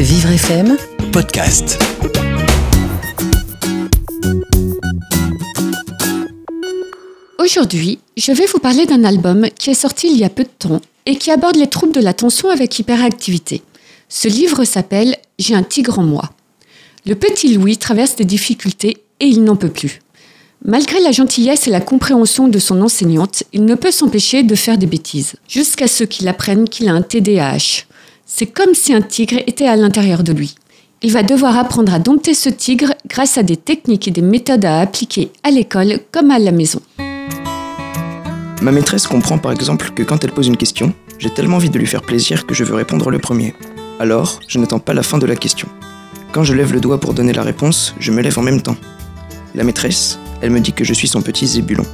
Vivre FM podcast. Aujourd'hui, je vais vous parler d'un album qui est sorti il y a peu de temps et qui aborde les troubles de l'attention avec hyperactivité. Ce livre s'appelle J'ai un tigre en moi. Le petit Louis traverse des difficultés et il n'en peut plus. Malgré la gentillesse et la compréhension de son enseignante, il ne peut s'empêcher de faire des bêtises, jusqu'à ce qu'il apprenne qu'il a un TDAH. C'est comme si un tigre était à l'intérieur de lui. Il va devoir apprendre à dompter ce tigre grâce à des techniques et des méthodes à appliquer à l'école comme à la maison. Ma maîtresse comprend par exemple que quand elle pose une question, j'ai tellement envie de lui faire plaisir que je veux répondre le premier. Alors, je n'attends pas la fin de la question. Quand je lève le doigt pour donner la réponse, je me lève en même temps. La maîtresse, elle me dit que je suis son petit zébulon.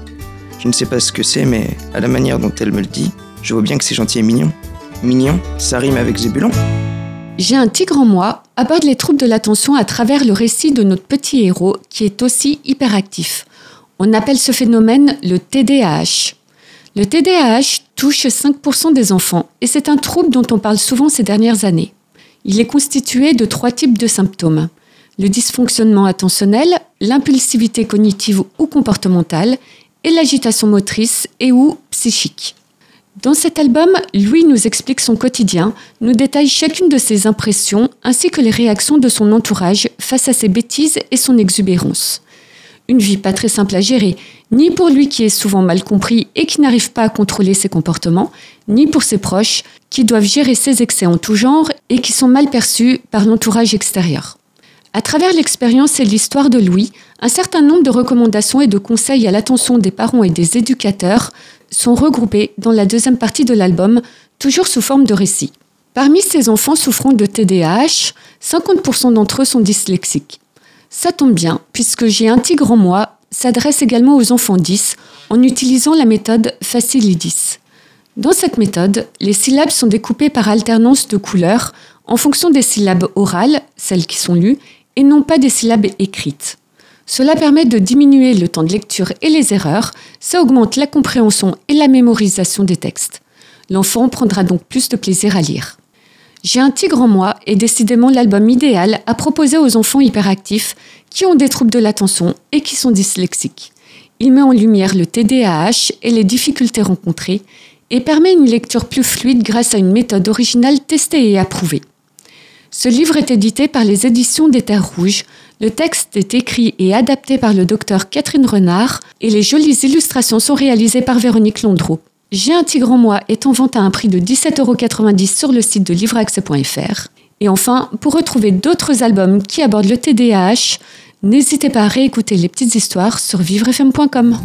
Je ne sais pas ce que c'est, mais à la manière dont elle me le dit, je vois bien que c'est gentil et mignon. Mignon, ça rime avec zébulon J'ai un tigre en moi aborde les troubles de l'attention à travers le récit de notre petit héros qui est aussi hyperactif. On appelle ce phénomène le TDAH. Le TDAH touche 5% des enfants et c'est un trouble dont on parle souvent ces dernières années. Il est constitué de trois types de symptômes. Le dysfonctionnement attentionnel, l'impulsivité cognitive ou comportementale et l'agitation motrice et ou psychique. Dans cet album, Louis nous explique son quotidien, nous détaille chacune de ses impressions ainsi que les réactions de son entourage face à ses bêtises et son exubérance. Une vie pas très simple à gérer, ni pour lui qui est souvent mal compris et qui n'arrive pas à contrôler ses comportements, ni pour ses proches qui doivent gérer ses excès en tout genre et qui sont mal perçus par l'entourage extérieur. À travers l'expérience et l'histoire de Louis, un certain nombre de recommandations et de conseils à l'attention des parents et des éducateurs sont regroupés dans la deuxième partie de l'album, toujours sous forme de récit. Parmi ces enfants souffrant de TDAH, 50% d'entre eux sont dyslexiques. Ça tombe bien, puisque j'ai un tigre en moi s'adresse également aux enfants 10 en utilisant la méthode Facilidis. Dans cette méthode, les syllabes sont découpées par alternance de couleurs en fonction des syllabes orales, celles qui sont lues, et non pas des syllabes écrites. Cela permet de diminuer le temps de lecture et les erreurs, ça augmente la compréhension et la mémorisation des textes. L'enfant prendra donc plus de plaisir à lire. J'ai un tigre en moi est décidément l'album idéal à proposer aux enfants hyperactifs qui ont des troubles de l'attention et qui sont dyslexiques. Il met en lumière le TDAH et les difficultés rencontrées et permet une lecture plus fluide grâce à une méthode originale testée et approuvée. Ce livre est édité par les éditions des Terres Rouges. Le texte est écrit et adapté par le docteur Catherine Renard et les jolies illustrations sont réalisées par Véronique Londreau. J'ai un tigre en moi est en vente à un prix de 17,90€ sur le site de livreaccès.fr. Et enfin, pour retrouver d'autres albums qui abordent le TDAH, n'hésitez pas à réécouter les petites histoires sur vivrefm.com.